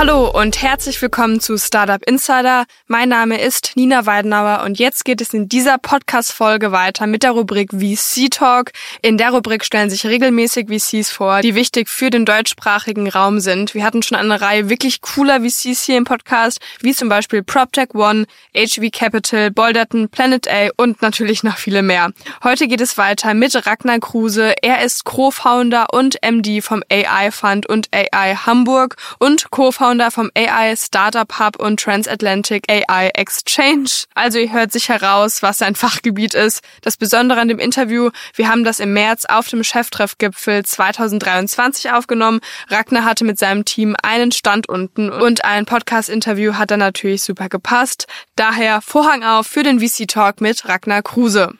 Hallo und herzlich willkommen zu Startup Insider. Mein Name ist Nina Weidenauer und jetzt geht es in dieser Podcast-Folge weiter mit der Rubrik VC Talk. In der Rubrik stellen sich regelmäßig VCs vor, die wichtig für den deutschsprachigen Raum sind. Wir hatten schon eine Reihe wirklich cooler VCs hier im Podcast, wie zum Beispiel PropTech One, HV Capital, Bolderton, Planet A und natürlich noch viele mehr. Heute geht es weiter mit Ragnar Kruse. Er ist Co-Founder und MD vom AI Fund und AI Hamburg und Co-Founder vom AI Startup Hub und Transatlantic AI Exchange. Also ihr hört sich heraus, was sein Fachgebiet ist. Das Besondere an dem Interview, wir haben das im März auf dem Cheftreffgipfel 2023 aufgenommen. Ragnar hatte mit seinem Team einen Stand unten und ein Podcast-Interview hat dann natürlich super gepasst. Daher Vorhang auf für den VC Talk mit Ragnar Kruse.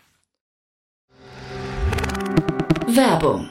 Werbung.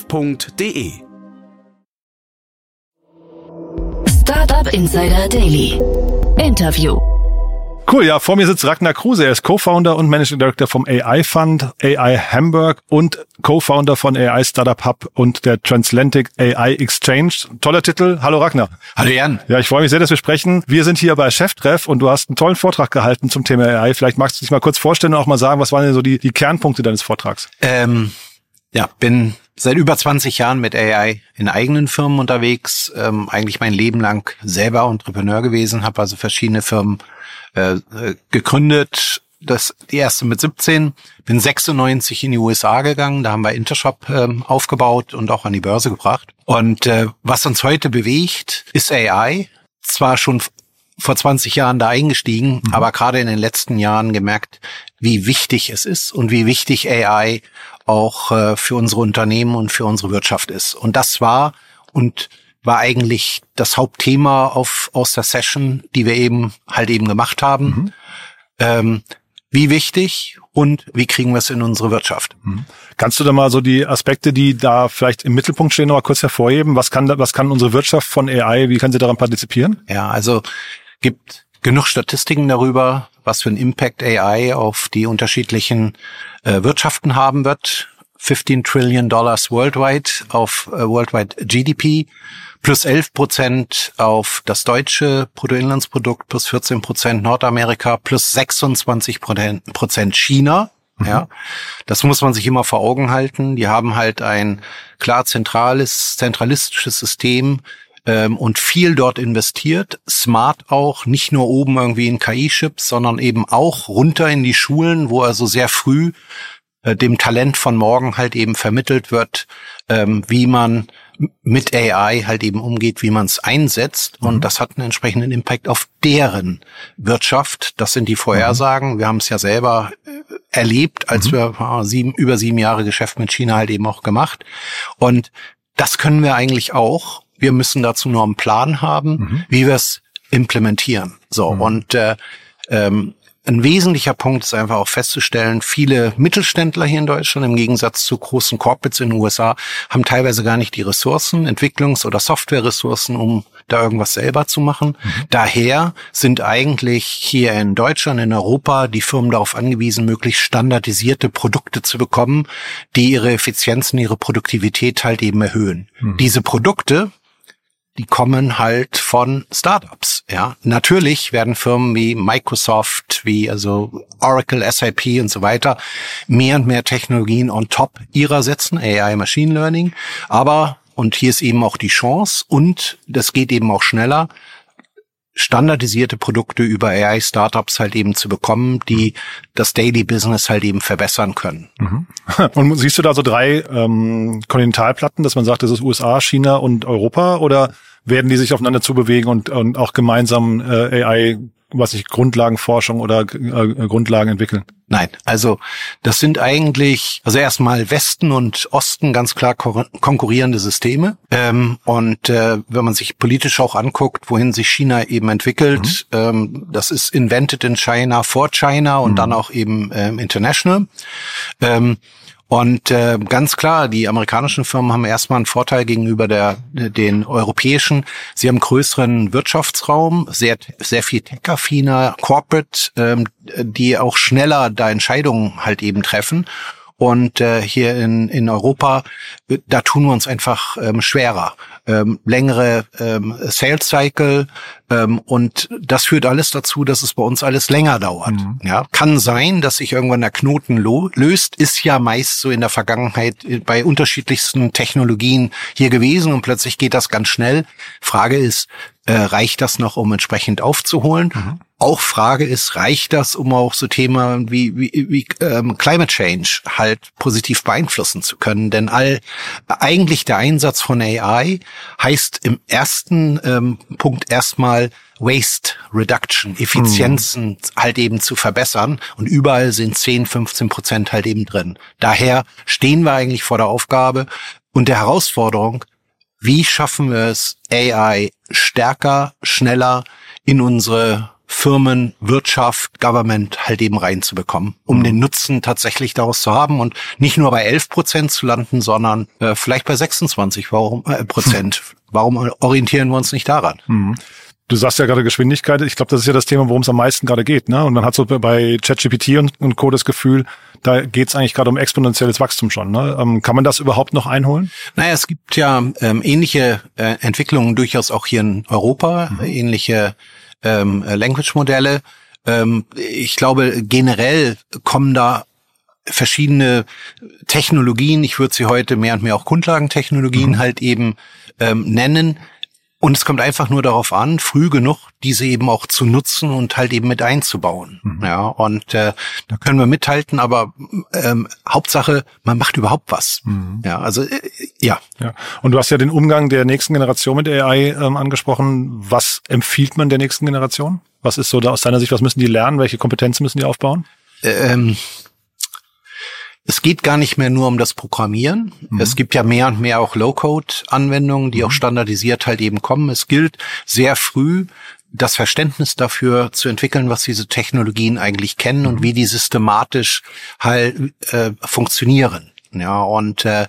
startup.de. Startup Insider Daily. Interview. Cool, ja, vor mir sitzt Ragnar Kruse. Er ist Co-Founder und Managing Director vom AI Fund, AI Hamburg und Co-Founder von AI Startup Hub und der Transatlantic AI Exchange. Toller Titel. Hallo Ragnar. Hallo Jan. Ja, ich freue mich sehr, dass wir sprechen. Wir sind hier bei Cheftreff und du hast einen tollen Vortrag gehalten zum Thema AI. Vielleicht magst du dich mal kurz vorstellen und auch mal sagen, was waren denn so die, die Kernpunkte deines Vortrags? Ähm, ja, bin seit über 20 Jahren mit AI in eigenen Firmen unterwegs, ähm, eigentlich mein Leben lang selber Entrepreneur gewesen, habe also verschiedene Firmen äh, gegründet. Das die erste mit 17, bin 96 in die USA gegangen, da haben wir Intershop ähm, aufgebaut und auch an die Börse gebracht. Und äh, was uns heute bewegt, ist AI. Zwar schon vor 20 Jahren da eingestiegen, mhm. aber gerade in den letzten Jahren gemerkt, wie wichtig es ist und wie wichtig AI auch äh, für unsere Unternehmen und für unsere Wirtschaft ist. Und das war und war eigentlich das Hauptthema auf, aus der Session, die wir eben halt eben gemacht haben. Mhm. Ähm, wie wichtig und wie kriegen wir es in unsere Wirtschaft? Mhm. Kannst du da mal so die Aspekte, die da vielleicht im Mittelpunkt stehen, noch mal kurz hervorheben? Was kann, was kann unsere Wirtschaft von AI, wie kann sie daran partizipieren? Ja, also gibt genug Statistiken darüber, was für einen Impact AI auf die unterschiedlichen äh, Wirtschaften haben wird. 15 Trillion Dollars worldwide auf äh, worldwide GDP, plus 11 Prozent auf das deutsche Bruttoinlandsprodukt, plus 14 Prozent Nordamerika, plus 26 Prozent China. Mhm. Ja, das muss man sich immer vor Augen halten. Die haben halt ein klar zentrales, zentralistisches System, ähm, und viel dort investiert, smart auch, nicht nur oben irgendwie in KI-Chips, sondern eben auch runter in die Schulen, wo also sehr früh äh, dem Talent von morgen halt eben vermittelt wird, ähm, wie man mit AI halt eben umgeht, wie man es einsetzt. Mhm. Und das hat einen entsprechenden Impact auf deren Wirtschaft. Das sind die Vorhersagen. Mhm. Wir haben es ja selber äh, erlebt, als mhm. wir äh, sieben, über sieben Jahre Geschäft mit China halt eben auch gemacht. Und das können wir eigentlich auch. Wir müssen dazu nur einen Plan haben, mhm. wie wir es implementieren. So mhm. und äh, ähm, ein wesentlicher Punkt ist einfach auch festzustellen, viele Mittelständler hier in Deutschland im Gegensatz zu großen Corporates in den USA haben teilweise gar nicht die Ressourcen, Entwicklungs- oder Softwareressourcen, um da irgendwas selber zu machen. Mhm. Daher sind eigentlich hier in Deutschland, in Europa die Firmen darauf angewiesen, möglichst standardisierte Produkte zu bekommen, die ihre Effizienzen, ihre Produktivität halt eben erhöhen. Mhm. Diese Produkte die kommen halt von Startups. Ja, natürlich werden Firmen wie Microsoft, wie also Oracle, SAP und so weiter mehr und mehr Technologien on top ihrer setzen, AI, Machine Learning. Aber und hier ist eben auch die Chance und das geht eben auch schneller. Standardisierte Produkte über AI-Startups halt eben zu bekommen, die das Daily Business halt eben verbessern können. Mhm. Und siehst du da so drei ähm, Kontinentalplatten, dass man sagt, das ist USA, China und Europa oder werden die sich aufeinander zubewegen und, und auch gemeinsam äh, AI was ich Grundlagenforschung oder äh, Grundlagen entwickeln? Nein, also das sind eigentlich, also erstmal Westen und Osten ganz klar konkurrierende Systeme. Ähm, und äh, wenn man sich politisch auch anguckt, wohin sich China eben entwickelt, mhm. ähm, das ist invented in China for China und mhm. dann auch eben ähm, international. Ähm, und äh, ganz klar, die amerikanischen Firmen haben erstmal einen Vorteil gegenüber der, den europäischen. Sie haben größeren Wirtschaftsraum, sehr, sehr viel tech-affiner, corporate, ähm, die auch schneller da Entscheidungen halt eben treffen. Und äh, hier in, in Europa, da tun wir uns einfach ähm, schwerer ähm, längere ähm, Sales Cycle ähm, und das führt alles dazu, dass es bei uns alles länger dauert. Mhm. Ja, kann sein, dass sich irgendwann der Knoten löst, ist ja meist so in der Vergangenheit bei unterschiedlichsten Technologien hier gewesen und plötzlich geht das ganz schnell. Frage ist, äh, reicht das noch, um entsprechend aufzuholen? Mhm. Auch Frage ist, reicht das, um auch so Themen wie, wie, wie ähm, Climate Change halt positiv beeinflussen zu können? Denn all eigentlich der Einsatz von AI heißt im ersten ähm, Punkt erstmal Waste Reduction, Effizienzen mhm. halt eben zu verbessern. Und überall sind 10, 15 Prozent halt eben drin. Daher stehen wir eigentlich vor der Aufgabe und der Herausforderung, wie schaffen wir es, AI stärker, schneller in unsere Firmen, Wirtschaft, Government halt eben reinzubekommen, um mhm. den Nutzen tatsächlich daraus zu haben und nicht nur bei 11 Prozent zu landen, sondern äh, vielleicht bei 26 warum, äh, Prozent. Warum orientieren wir uns nicht daran? Mhm. Du sagst ja gerade Geschwindigkeit. Ich glaube, das ist ja das Thema, worum es am meisten gerade geht. Ne? Und man hat so bei ChatGPT und, und Co. das Gefühl, da geht es eigentlich gerade um exponentielles Wachstum schon. Ne? Ähm, kann man das überhaupt noch einholen? Naja, es gibt ja ähm, ähnliche äh, Entwicklungen durchaus auch hier in Europa, mhm. ähnliche ähm, Language-Modelle. Ähm, ich glaube, generell kommen da verschiedene Technologien, ich würde sie heute mehr und mehr auch Grundlagentechnologien mhm. halt eben ähm, nennen, und es kommt einfach nur darauf an, früh genug diese eben auch zu nutzen und halt eben mit einzubauen. Mhm. Ja, und äh, da können wir mithalten, aber ähm, Hauptsache, man macht überhaupt was. Mhm. Ja, also äh, ja. ja. Und du hast ja den Umgang der nächsten Generation mit AI ähm, angesprochen. Was empfiehlt man der nächsten Generation? Was ist so da aus deiner Sicht, was müssen die lernen? Welche Kompetenzen müssen die aufbauen? Ähm, es geht gar nicht mehr nur um das Programmieren. Mhm. Es gibt ja mehr und mehr auch Low-Code-Anwendungen, die mhm. auch standardisiert halt eben kommen. Es gilt sehr früh das Verständnis dafür zu entwickeln, was diese Technologien eigentlich kennen mhm. und wie die systematisch halt äh, funktionieren. Ja, und äh,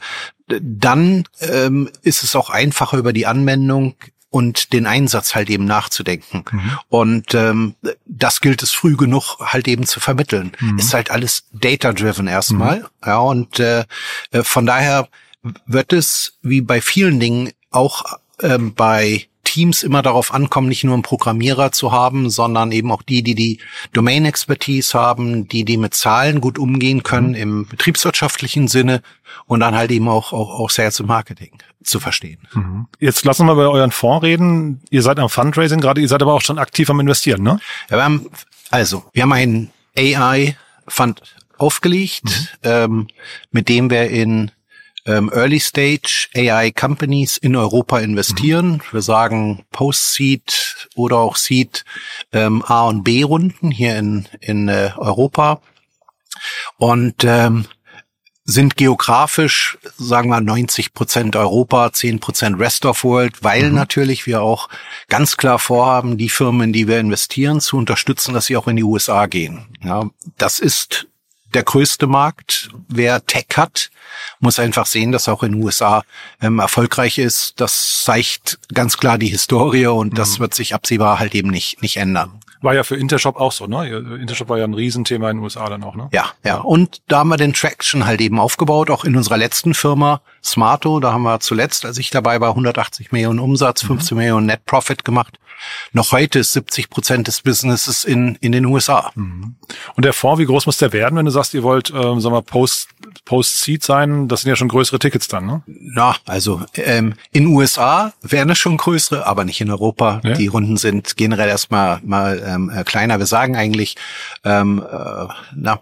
dann ähm, ist es auch einfacher über die Anwendung und den Einsatz halt eben nachzudenken. Mhm. Und ähm, das gilt es früh genug halt eben zu vermitteln. Mhm. Ist halt alles data-driven erstmal. Mhm. Ja, und äh, äh, von daher wird es wie bei vielen Dingen auch ähm, bei Teams immer darauf ankommen, nicht nur einen Programmierer zu haben, sondern eben auch die, die die Domain-Expertise haben, die die mit Zahlen gut umgehen können mhm. im betriebswirtschaftlichen Sinne und dann halt eben auch, auch, auch Sales und Marketing zu verstehen. Mhm. Jetzt lassen wir mal über euren Fonds reden. Ihr seid am Fundraising gerade, ihr seid aber auch schon aktiv am Investieren, ne? Ja, wir haben, also, wir haben einen AI-Fund aufgelegt, mhm. ähm, mit dem wir in ähm, Early Stage AI Companies in Europa investieren. Mhm. Wir sagen Post-Seed oder auch Seed ähm, A und B Runden hier in, in äh, Europa. Und ähm, sind geografisch, sagen wir 90 Prozent Europa, 10 Prozent Rest of World, weil mhm. natürlich wir auch ganz klar vorhaben, die Firmen, in die wir investieren, zu unterstützen, dass sie auch in die USA gehen. Ja, das ist der größte Markt. Wer Tech hat, muss einfach sehen, dass auch in den USA ähm, erfolgreich ist. Das zeigt ganz klar die Historie und mhm. das wird sich absehbar halt eben nicht, nicht ändern. War ja für Intershop auch so, ne? Intershop war ja ein Riesenthema in den USA dann auch, ne? Ja, ja. Und da haben wir den Traction halt eben aufgebaut, auch in unserer letzten Firma Smarto. Da haben wir zuletzt, als ich dabei war, 180 Millionen Umsatz, 15 mhm. Millionen Net Profit gemacht. Noch heute ist 70 Prozent des Businesses in, in den USA. Mhm. Und der Fonds, wie groß muss der werden, wenn du sagst, ihr wollt, ähm, sagen wir, Post, Post-Seed sein? Das sind ja schon größere Tickets dann, ne? Na, also ähm, in USA wären es schon größere, aber nicht in Europa. Ja. Die Runden sind generell erstmal mal ähm, äh, kleiner. Wir sagen eigentlich, ähm, äh, na,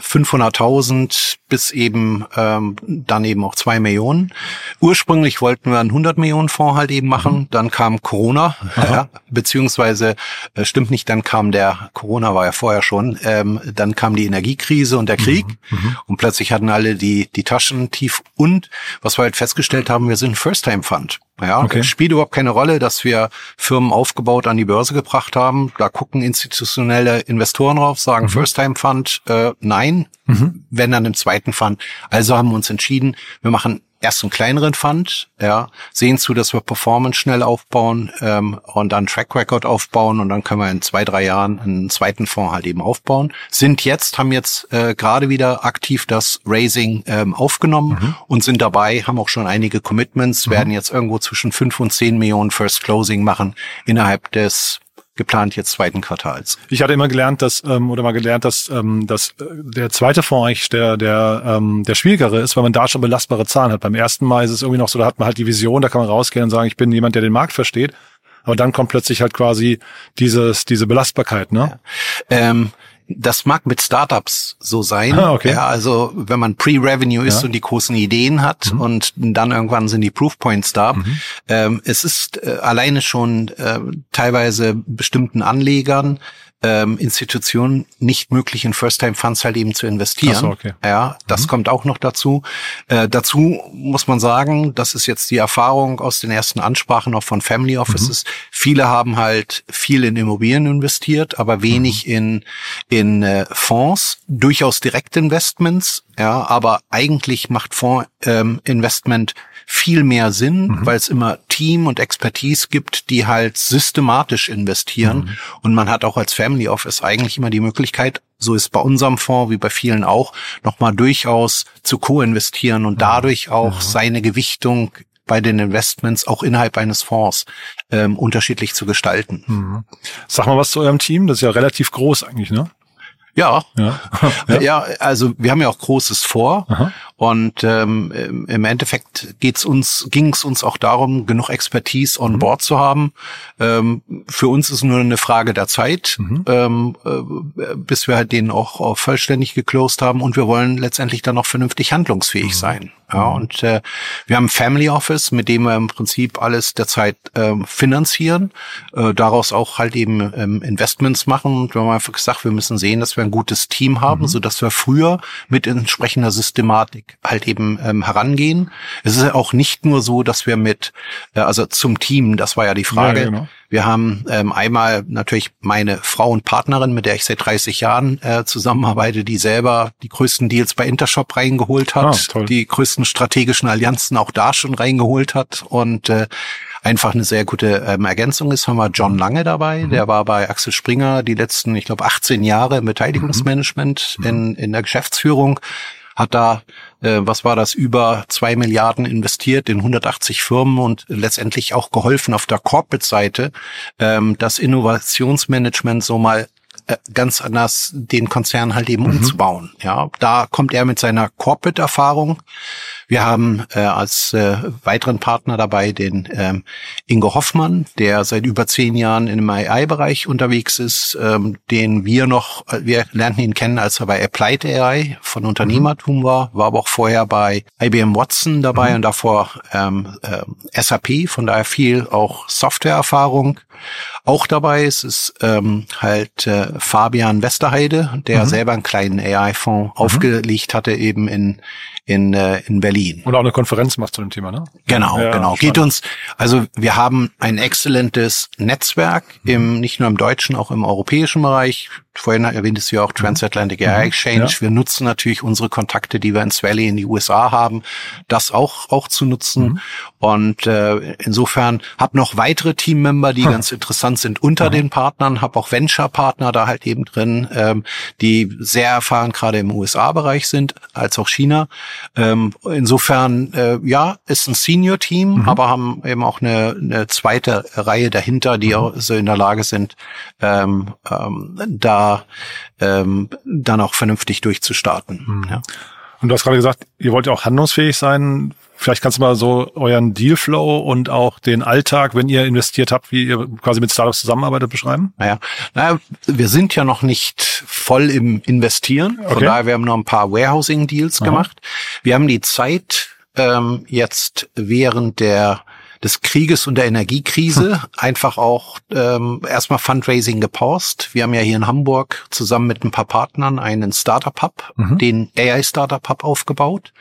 500.000 bis eben ähm, dann eben auch zwei Millionen. Ursprünglich wollten wir einen 100 Millionen Fonds halt eben machen, mhm. dann kam Corona, ja, beziehungsweise äh, stimmt nicht, dann kam der Corona war ja vorher schon, ähm, dann kam die Energiekrise und der mhm. Krieg mhm. Und plötzlich hatten alle die die Taschen tief und was wir halt festgestellt haben, wir sind First-Time Fund. Ja, okay. spielt überhaupt keine Rolle, dass wir Firmen aufgebaut an die Börse gebracht haben. Da gucken institutionelle Investoren drauf, sagen mhm. First-Time-Fund, äh, nein, mhm. wenn dann im zweiten Fund. Also haben wir uns entschieden, wir machen erst einen kleineren Fund, ja, sehen zu, dass wir Performance schnell aufbauen ähm, und dann Track Record aufbauen und dann können wir in zwei, drei Jahren einen zweiten Fonds halt eben aufbauen. Sind jetzt, haben jetzt äh, gerade wieder aktiv das Raising ähm, aufgenommen mhm. und sind dabei, haben auch schon einige Commitments, mhm. werden jetzt irgendwo zwischen fünf und zehn Millionen First Closing machen innerhalb des geplant jetzt zweiten Quartals. Ich hatte immer gelernt, dass ähm, oder mal gelernt, dass ähm, dass äh, der zweite Fonds eigentlich der der ähm, der schwierigere ist, weil man da schon belastbare Zahlen hat. Beim ersten Mal ist es irgendwie noch so, da hat man halt die Vision, da kann man rausgehen und sagen, ich bin jemand, der den Markt versteht. Aber dann kommt plötzlich halt quasi dieses diese Belastbarkeit, ne? Ja. Ähm, das mag mit Startups so sein. Ah, okay. Ja, also wenn man Pre-Revenue ist ja. und die großen Ideen hat mhm. und dann irgendwann sind die Proof Points da. Mhm. Ähm, es ist äh, alleine schon äh, teilweise bestimmten Anlegern ähm, Institutionen nicht möglich in First-Time-Funds halt eben zu investieren. So, okay. Ja, das mhm. kommt auch noch dazu. Äh, dazu muss man sagen, das ist jetzt die Erfahrung aus den ersten Ansprachen auch von Family Offices. Mhm. Viele haben halt viel in Immobilien investiert, aber wenig mhm. in in äh, Fonds, durchaus Direktinvestments. Ja, aber eigentlich macht Fondsinvestment ähm, viel mehr Sinn, mhm. weil es immer Team und Expertise gibt, die halt systematisch investieren. Mhm. Und man hat auch als Family Office eigentlich immer die Möglichkeit, so ist bei unserem Fonds wie bei vielen auch, nochmal durchaus zu co-investieren und mhm. dadurch auch mhm. seine Gewichtung bei den Investments auch innerhalb eines Fonds ähm, unterschiedlich zu gestalten. Mhm. Sag mal was zu eurem Team, das ist ja relativ groß eigentlich, ne? Ja. Ja. ja, also wir haben ja auch Großes vor Aha. Und ähm, im Endeffekt geht's uns, ging es uns auch darum, genug Expertise on mhm. board zu haben. Ähm, für uns ist nur eine Frage der Zeit, mhm. ähm, äh, bis wir halt den auch, auch vollständig geclosed haben und wir wollen letztendlich dann noch vernünftig handlungsfähig mhm. sein. Ja, mhm. und äh, wir haben ein Family Office, mit dem wir im Prinzip alles derzeit ähm, finanzieren, äh, daraus auch halt eben ähm, Investments machen. Und wir haben einfach gesagt, wir müssen sehen, dass wir ein gutes Team haben, mhm. so dass wir früher mit entsprechender Systematik halt eben ähm, herangehen. Es ist auch nicht nur so, dass wir mit, äh, also zum Team, das war ja die Frage. Ja, genau. Wir haben ähm, einmal natürlich meine Frau und Partnerin, mit der ich seit 30 Jahren äh, zusammenarbeite, die selber die größten Deals bei Intershop reingeholt hat, ah, die größten strategischen Allianzen auch da schon reingeholt hat und äh, einfach eine sehr gute ähm, Ergänzung ist, haben wir John Lange dabei. Mhm. Der war bei Axel Springer die letzten, ich glaube, 18 Jahre im Beteiligungsmanagement mhm. in, in der Geschäftsführung hat da, äh, was war das, über zwei Milliarden investiert in 180 Firmen und letztendlich auch geholfen auf der Corporate-Seite, ähm, das Innovationsmanagement so mal äh, ganz anders den Konzern halt eben mhm. umzubauen. Ja, da kommt er mit seiner Corporate-Erfahrung wir haben äh, als äh, weiteren Partner dabei den ähm, Ingo Hoffmann, der seit über zehn Jahren im AI-Bereich unterwegs ist, ähm, den wir noch, äh, wir lernten ihn kennen, als er bei Applied AI von Unternehmertum war, war aber auch vorher bei IBM Watson dabei mhm. und davor ähm, äh, SAP, von daher viel auch Softwareerfahrung. Auch dabei ist es ähm, halt äh, Fabian Westerheide, der mhm. selber einen kleinen AI-Fonds mhm. aufgelegt hatte, eben in in, äh, in Berlin. Und auch eine Konferenz macht zu dem Thema, ne? Genau, ja, genau. Geht uns, also wir haben ein exzellentes Netzwerk im, nicht nur im deutschen, auch im europäischen Bereich. Vorhin erwähntest du ja auch Transatlantic Air mhm. Exchange. Ja. Wir nutzen natürlich unsere Kontakte, die wir ins Valley in die USA haben, das auch, auch zu nutzen. Mhm. Und äh, insofern habe noch weitere Teammember, die hm. ganz interessant sind unter mhm. den Partnern, habe auch Venture-Partner da halt eben drin, ähm, die sehr erfahren gerade im USA-Bereich sind, als auch China. Ähm, insofern insofern, äh, ja, ist ein Senior-Team, mhm. aber haben eben auch eine, eine zweite Reihe dahinter, die mhm. auch so in der Lage sind, ähm, ähm, da ähm, dann auch vernünftig durchzustarten. Mhm. Ja. Und du hast gerade gesagt, ihr wollt ja auch handlungsfähig sein. Vielleicht kannst du mal so euren Dealflow und auch den Alltag, wenn ihr investiert habt, wie ihr quasi mit Startups zusammenarbeitet, beschreiben? Naja, naja wir sind ja noch nicht voll im Investieren. Von okay. daher, wir haben noch ein paar Warehousing-Deals gemacht. Wir haben die Zeit ähm, jetzt während der des Krieges und der Energiekrise hm. einfach auch ähm, erstmal Fundraising gepaust. Wir haben ja hier in Hamburg zusammen mit ein paar Partnern einen Startup Hub, mhm. den AI Startup Hub aufgebaut.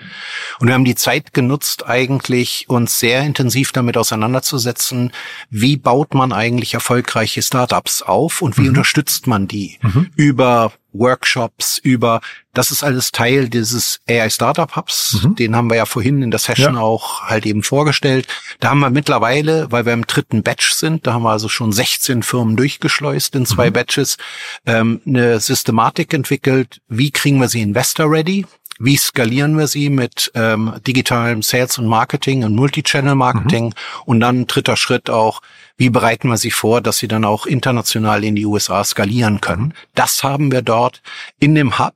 Und wir haben die Zeit genutzt, eigentlich uns sehr intensiv damit auseinanderzusetzen, wie baut man eigentlich erfolgreiche Startups auf und wie mhm. unterstützt man die mhm. über Workshops, über, das ist alles Teil dieses AI Startup Hubs. Mhm. Den haben wir ja vorhin in der Session ja. auch halt eben vorgestellt. Da haben wir mittlerweile, weil wir im dritten Batch sind, da haben wir also schon 16 Firmen durchgeschleust in zwei mhm. Batches, ähm, eine Systematik entwickelt. Wie kriegen wir sie Investor ready? Wie skalieren wir sie mit ähm, digitalem Sales und Marketing und Multichannel Marketing? Mhm. Und dann dritter Schritt auch, wie bereiten wir sie vor, dass sie dann auch international in die USA skalieren können? Das haben wir dort in dem Hub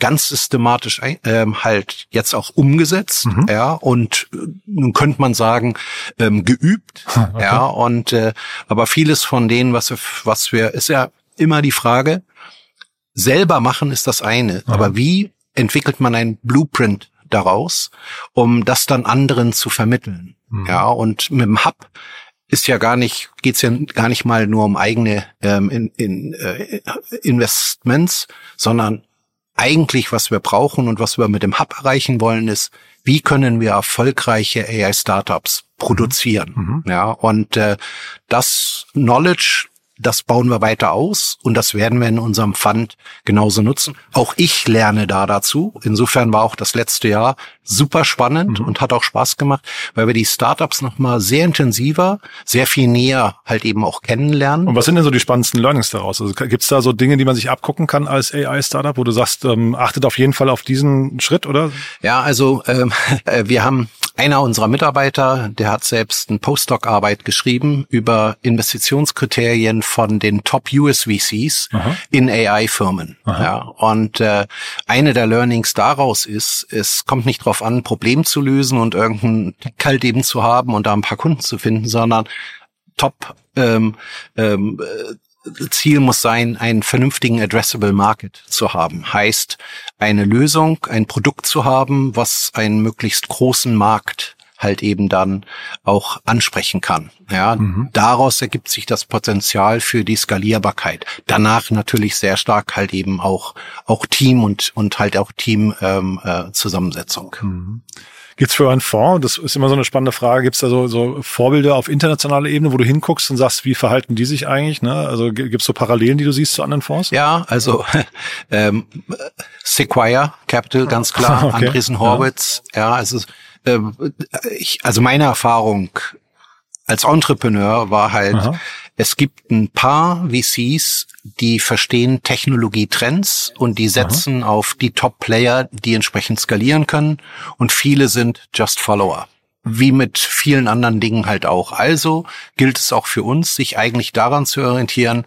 ganz systematisch ähm, halt jetzt auch umgesetzt, mhm. ja, und äh, nun könnte man sagen, ähm, geübt, okay. ja, und äh, aber vieles von denen, was wir, was wir, ist ja immer die Frage, selber machen ist das eine, mhm. aber wie entwickelt man ein Blueprint daraus, um das dann anderen zu vermitteln, mhm. ja, und mit dem Hub ist ja gar nicht, geht's ja gar nicht mal nur um eigene ähm, in, in, äh, Investments, sondern eigentlich, was wir brauchen und was wir mit dem Hub erreichen wollen, ist, wie können wir erfolgreiche AI-Startups produzieren? Mhm. Ja, und äh, das Knowledge das bauen wir weiter aus und das werden wir in unserem Fund genauso nutzen. Auch ich lerne da dazu. Insofern war auch das letzte Jahr super spannend mhm. und hat auch Spaß gemacht, weil wir die Startups nochmal sehr intensiver, sehr viel näher halt eben auch kennenlernen. Und was sind denn so die spannendsten Learnings daraus? Also gibt es da so Dinge, die man sich abgucken kann als AI-Startup, wo du sagst, ähm, achtet auf jeden Fall auf diesen Schritt, oder? Ja, also ähm, äh, wir haben einer unserer Mitarbeiter, der hat selbst eine Postdoc-Arbeit geschrieben über Investitionskriterien von den Top USVCs Aha. in AI-Firmen. Ja, und äh, eine der Learnings daraus ist, es kommt nicht darauf an, ein Problem zu lösen und irgendein Kalt eben zu haben und da ein paar Kunden zu finden, sondern Top ähm, ähm, Ziel muss sein, einen vernünftigen Addressable Market zu haben. Heißt, eine Lösung, ein Produkt zu haben, was einen möglichst großen Markt halt eben dann auch ansprechen kann. Ja, mhm. daraus ergibt sich das Potenzial für die Skalierbarkeit. Danach natürlich sehr stark halt eben auch auch Team und und halt auch Team ähm, äh, Zusammensetzung. Mhm. Gibt's für einen Fonds, das ist immer so eine spannende Frage, gibt's da so, so Vorbilder auf internationaler Ebene, wo du hinguckst und sagst, wie verhalten die sich eigentlich? Ne? Also gibt's so Parallelen, die du siehst zu anderen Fonds? Ja, also ähm, Sequoia Capital, ganz klar, okay. Andreessen Horwitz, ja, ja also äh, ich, also meine Erfahrung als Entrepreneur war halt, Aha. Es gibt ein paar VCs, die verstehen Technologietrends und die setzen Aha. auf die Top-Player, die entsprechend skalieren können. Und viele sind Just Follower. Wie mit vielen anderen Dingen halt auch. Also gilt es auch für uns, sich eigentlich daran zu orientieren,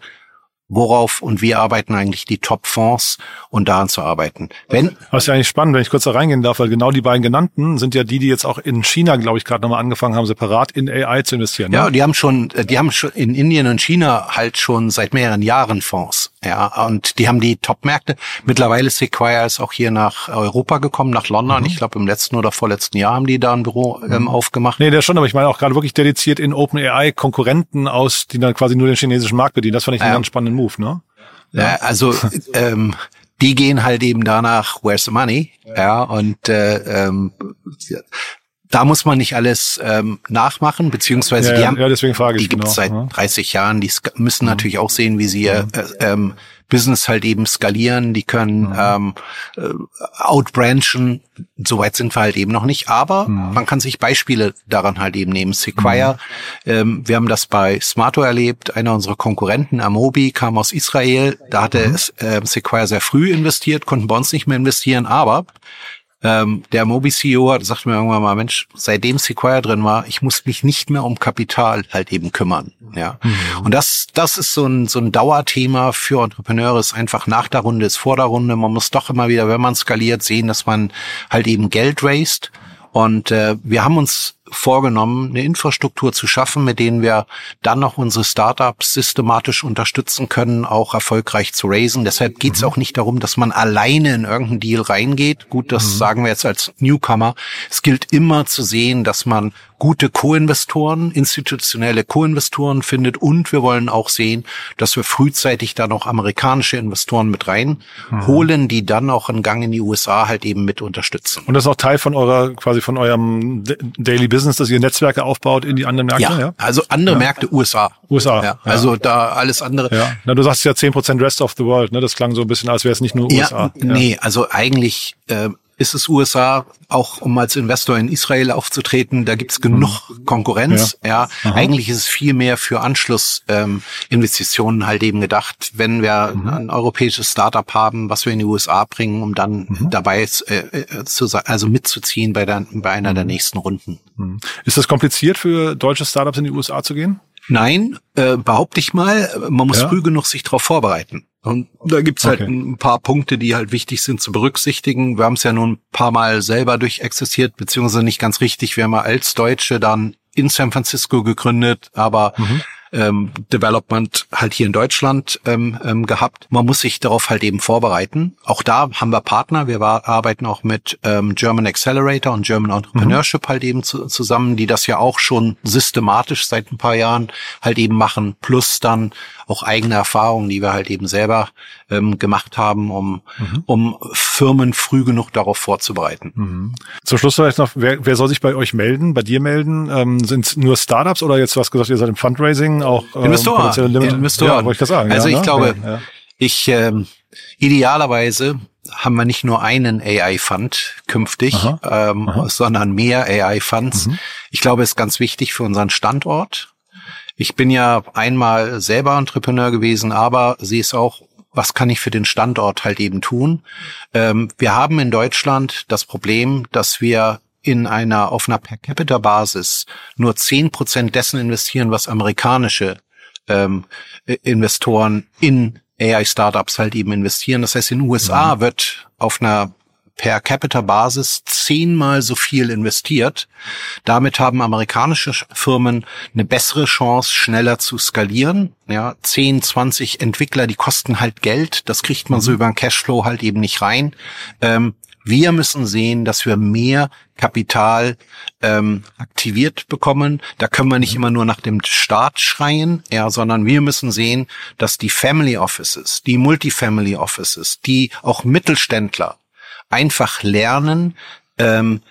worauf und wie arbeiten eigentlich die Top-Fonds und daran zu arbeiten. Wenn das ist ja eigentlich spannend, wenn ich kurz da reingehen darf, weil genau die beiden genannten sind ja die, die jetzt auch in China, glaube ich, gerade nochmal angefangen haben, separat in AI zu investieren. Ne? Ja, die haben schon, die haben schon in Indien und China halt schon seit mehreren Jahren Fonds. Ja, und die haben die Top-Märkte. Mittlerweile Sequoia ist auch hier nach Europa gekommen, nach London. Mhm. Ich glaube, im letzten oder vorletzten Jahr haben die da ein Büro ähm, mhm. aufgemacht. Nee, der schon, aber ich meine auch gerade wirklich dediziert in OpenAI Konkurrenten aus, die dann quasi nur den chinesischen Markt bedienen. Das fand ich einen ganz spannenden Move, ne? Ja, also ähm, die gehen halt eben danach, where's the money? Ja, und äh, ähm, da muss man nicht alles ähm, nachmachen, beziehungsweise ja, die haben, ja, deswegen frage ich die gibt es genau. seit 30 Jahren, die müssen mhm. natürlich auch sehen, wie sie ihr äh, ähm, Business halt eben skalieren, die können mhm. ähm, äh, outbranchen, soweit sind wir halt eben noch nicht, aber man kann sich Beispiele daran halt eben nehmen. Sequire, ähm, wir haben das bei Smarto erlebt, einer unserer Konkurrenten, Amobi, kam aus Israel, da hatte mhm. äh, Sequire sehr früh investiert, konnten bei uns nicht mehr investieren, aber ähm, der Mobi-CEO hat sagt mir irgendwann mal, Mensch, seitdem Sequoia drin war, ich muss mich nicht mehr um Kapital halt eben kümmern. Ja. Mhm. Und das, das ist so ein, so ein Dauerthema für Entrepreneure, ist einfach nach der Runde, ist vor der Runde. Man muss doch immer wieder, wenn man skaliert, sehen, dass man halt eben Geld raised. Und äh, wir haben uns vorgenommen, eine Infrastruktur zu schaffen, mit denen wir dann noch unsere Startups systematisch unterstützen können, auch erfolgreich zu raisen. Deshalb geht es mhm. auch nicht darum, dass man alleine in irgendeinen Deal reingeht. Gut, das mhm. sagen wir jetzt als Newcomer. Es gilt immer zu sehen, dass man gute Co-Investoren, institutionelle Co-Investoren findet und wir wollen auch sehen, dass wir frühzeitig da noch amerikanische Investoren mit reinholen, mhm. die dann auch einen Gang in die USA halt eben mit unterstützen. Und das ist auch Teil von eurer, quasi von eurem Daily Business dass ihr Netzwerke aufbaut in die anderen Märkte? Ja, ja? also andere ja. Märkte USA. USA. Ja, also da alles andere. Ja. Na, du sagst ja 10% Rest of the World, ne? Das klang so ein bisschen, als wäre es nicht nur USA. Ja, nee, also eigentlich äh, ist es USA, auch um als Investor in Israel aufzutreten, da gibt's genug mhm. Konkurrenz. Ja, ja. eigentlich ist es viel mehr für Anschlussinvestitionen ähm, halt eben gedacht, wenn wir mhm. ein europäisches Startup haben, was wir in die USA bringen, um dann mhm. dabei äh, äh, zu also mitzuziehen bei, der, bei einer der mhm. nächsten Runden. Mhm. Ist das kompliziert für deutsche Startups in die USA zu gehen? Nein, äh, behaupte ich mal, man muss ja. früh genug sich darauf vorbereiten. Und da gibt's halt okay. ein paar Punkte, die halt wichtig sind zu berücksichtigen. Wir haben es ja nun ein paar Mal selber durchexistiert, beziehungsweise nicht ganz richtig. Wir haben ja als Deutsche dann in San Francisco gegründet, aber mhm ähm, Development halt hier in Deutschland ähm, ähm, gehabt. Man muss sich darauf halt eben vorbereiten. Auch da haben wir Partner. Wir war, arbeiten auch mit ähm, German Accelerator und German Entrepreneurship mhm. halt eben zu, zusammen, die das ja auch schon systematisch seit ein paar Jahren halt eben machen. Plus dann auch eigene Erfahrungen, die wir halt eben selber ähm, gemacht haben, um, mhm. um Firmen früh genug darauf vorzubereiten. Mhm. Zum Schluss vielleicht noch, wer, wer soll sich bei euch melden, bei dir melden? Ähm, Sind es nur Startups oder jetzt was gesagt, ihr seid im Fundraising auch ähm, Investoren. Investoren. Ja, wollte ich das sagen. Also ja, ich ne? glaube, ja. ich ähm, idealerweise haben wir nicht nur einen AI-Fund künftig, aha, ähm, aha. sondern mehr AI-Funds. Mhm. Ich glaube, es ist ganz wichtig für unseren Standort. Ich bin ja einmal selber Entrepreneur gewesen, aber sie ist auch, was kann ich für den Standort halt eben tun? Ähm, wir haben in Deutschland das Problem, dass wir in einer, auf einer Per-Capita-Basis nur zehn Prozent dessen investieren, was amerikanische ähm, Investoren in AI-Startups halt eben investieren. Das heißt, in den USA mhm. wird auf einer per Capita Basis zehnmal so viel investiert. Damit haben amerikanische Firmen eine bessere Chance, schneller zu skalieren. Ja, 10, 20 Entwickler, die kosten halt Geld. Das kriegt man so mhm. über einen Cashflow halt eben nicht rein. Ähm, wir müssen sehen, dass wir mehr Kapital ähm, aktiviert bekommen. Da können wir nicht immer nur nach dem Staat schreien, ja, sondern wir müssen sehen, dass die Family Offices, die Multifamily Offices, die auch Mittelständler einfach lernen, ähm,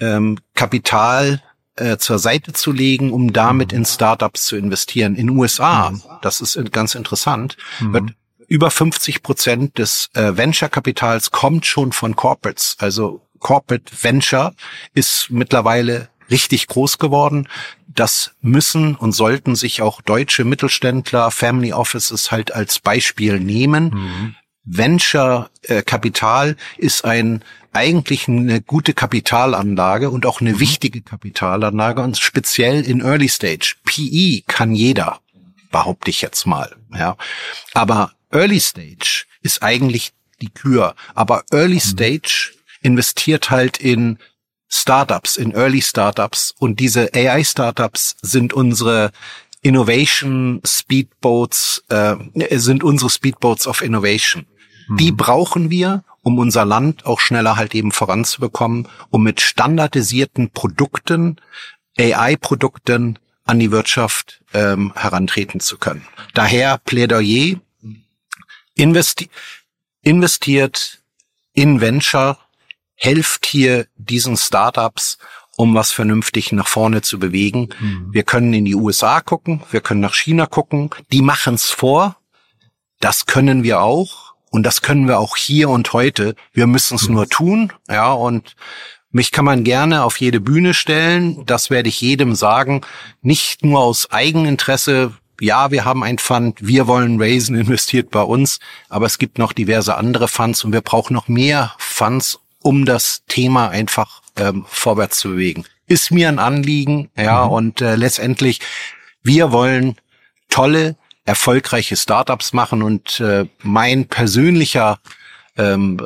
ähm, Kapital äh, zur Seite zu legen, um damit in Startups zu investieren. In USA, mhm. das ist ganz interessant, mhm. wird über 50 Prozent des äh, Venture-Kapitals kommt schon von Corporates. Also Corporate Venture ist mittlerweile richtig groß geworden. Das müssen und sollten sich auch deutsche Mittelständler, Family Offices halt als Beispiel nehmen. Mhm. Venture-Kapital ist ein eigentlich eine gute Kapitalanlage und auch eine mhm. wichtige Kapitalanlage und speziell in Early Stage. PE kann jeder, behaupte ich jetzt mal. Ja, aber Early Stage ist eigentlich die Kür. Aber Early mhm. Stage investiert halt in Startups, in Early Startups und diese AI Startups sind unsere Innovation Speedboats, äh, sind unsere Speedboats of Innovation. Die mhm. brauchen wir, um unser Land auch schneller halt eben voranzubekommen, um mit standardisierten Produkten, AI-Produkten an die Wirtschaft ähm, herantreten zu können. Daher Plädoyer, investi investiert in Venture, helft hier diesen Startups, um was vernünftig nach vorne zu bewegen. Mhm. Wir können in die USA gucken, wir können nach China gucken, die machen's vor. Das können wir auch. Und das können wir auch hier und heute. Wir müssen es nur tun. Ja, und mich kann man gerne auf jede Bühne stellen. Das werde ich jedem sagen. Nicht nur aus Eigeninteresse. Ja, wir haben ein Fund. Wir wollen raisen, investiert bei uns. Aber es gibt noch diverse andere Funds und wir brauchen noch mehr Funds um das Thema einfach ähm, vorwärts zu bewegen. Ist mir ein Anliegen, ja, mhm. und äh, letztendlich, wir wollen tolle, erfolgreiche Startups machen und äh, mein persönlicher ähm,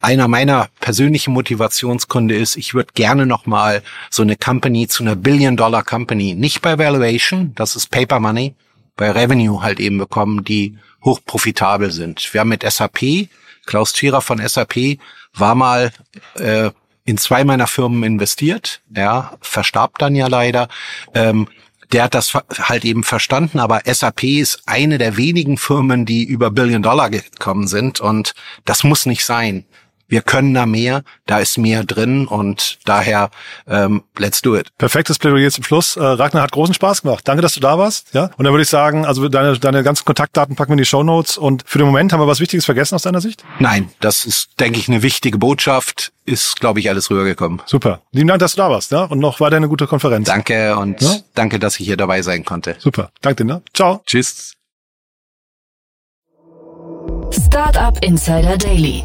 einer meiner persönlichen Motivationsgründe ist, ich würde gerne nochmal so eine Company zu einer Billion-Dollar-Company, nicht bei Valuation, das ist Paper Money, bei Revenue halt eben bekommen, die hochprofitabel sind. Wir haben mit SAP, Klaus Thierer von SAP war mal äh, in zwei meiner Firmen investiert, ja, verstarb dann ja leider. Ähm, der hat das halt eben verstanden, aber SAP ist eine der wenigen Firmen, die über Billion Dollar gekommen sind und das muss nicht sein wir können da mehr, da ist mehr drin und daher ähm, let's do it. Perfektes Plädoyer zum Schluss. Äh, Ragnar hat großen Spaß gemacht. Danke, dass du da warst. Ja, und dann würde ich sagen, also deine deine ganzen Kontaktdaten packen wir in die Show Notes und für den Moment haben wir was Wichtiges vergessen aus deiner Sicht? Nein, das ist denke ich eine wichtige Botschaft. Ist glaube ich alles rübergekommen. Super. Lieben Dank, dass du da warst. Ja? Und noch weiter eine gute Konferenz. Danke und ja? danke, dass ich hier dabei sein konnte. Super. Danke dir. Ne? Ciao. Tschüss. Startup Insider Daily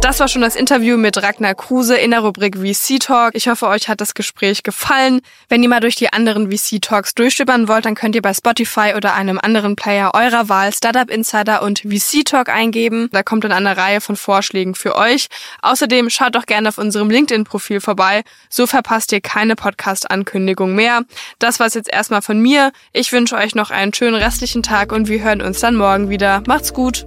Das war schon das Interview mit Ragnar Kruse in der Rubrik VC Talk. Ich hoffe, euch hat das Gespräch gefallen. Wenn ihr mal durch die anderen VC Talks durchschippern wollt, dann könnt ihr bei Spotify oder einem anderen Player eurer Wahl Startup Insider und VC Talk eingeben. Da kommt dann eine Reihe von Vorschlägen für euch. Außerdem schaut doch gerne auf unserem LinkedIn-Profil vorbei. So verpasst ihr keine Podcast-Ankündigung mehr. Das war's jetzt erstmal von mir. Ich wünsche euch noch einen schönen restlichen Tag und wir hören uns dann morgen wieder. Macht's gut!